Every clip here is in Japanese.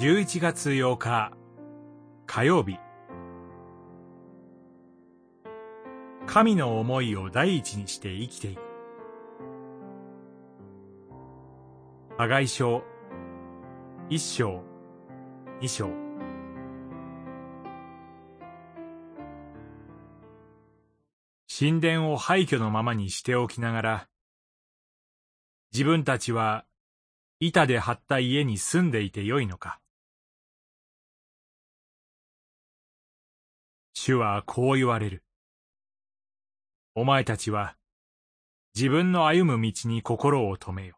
11月8日火曜日。神の思いを第一にして生きていく。破外書一章二章。神殿を廃墟のままにしておきながら自分たちは板で張った家に住んでいてよいのか。主はこう言われる。お前たちは自分の歩む道に心を止めよ。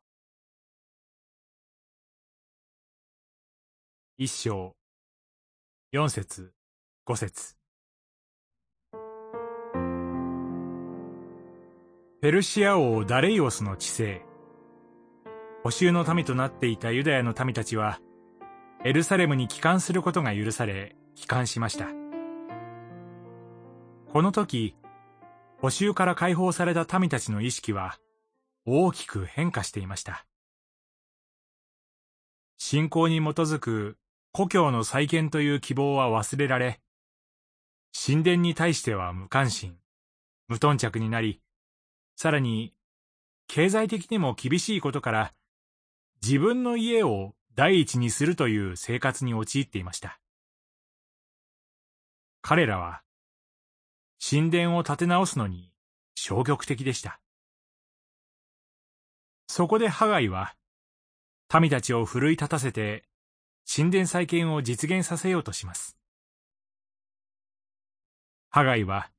一章、四節、五節。ペルシア王ダレイオスの治世。補修の民となっていたユダヤの民たちは、エルサレムに帰還することが許され、帰還しました。この時、補修から解放された民たちの意識は大きく変化していました。信仰に基づく故郷の再建という希望は忘れられ、神殿に対しては無関心、無頓着になり、さらに経済的にも厳しいことから自分の家を第一にするという生活に陥っていました。彼らは神殿を建て直すのに消極的でした。そこでハガイは、民たちを奮い立たせて、神殿再建を実現させようとします。ハガイは、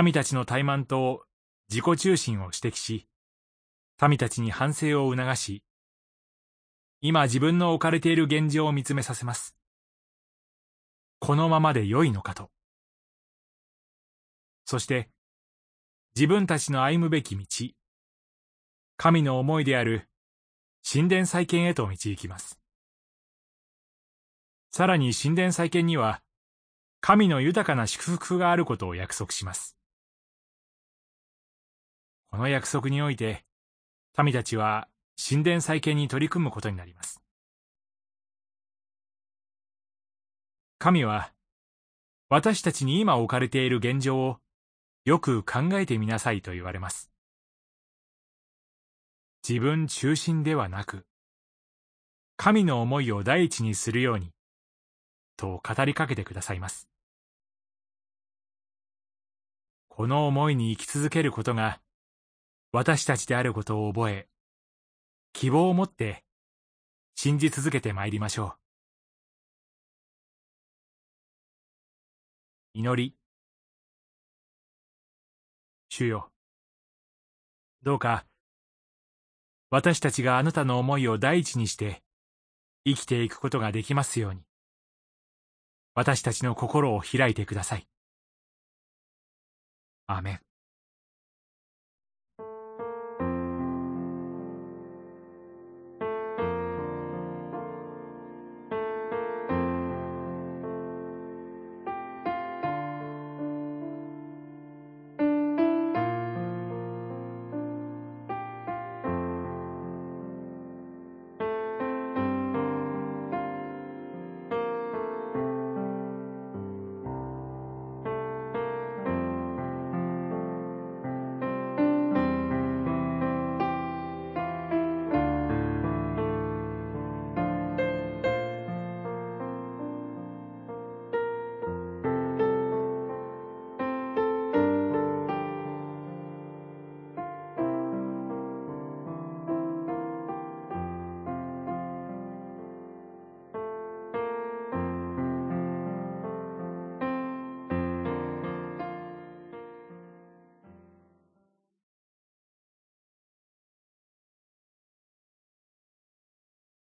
民たちの怠慢と自己中心を指摘し、民たちに反省を促し、今自分の置かれている現状を見つめさせます。このままで良いのかと。そして、自分たちの歩むべき道、神の思いである神殿再建へと導きます。さらに神殿再建には、神の豊かな祝福があることを約束します。この約束において、民たちは神殿再建に取り組むことになります。神は、私たちに今置かれている現状をよく考えてみなさいと言われます。自分中心ではなく、神の思いを第一にするように、と語りかけてくださいます。この思いに生き続けることが、私たちであることを覚え、希望を持って信じ続けてまいりましょう。祈り。主よ。どうか、私たちがあなたの思いを第一にして生きていくことができますように、私たちの心を開いてください。アメン。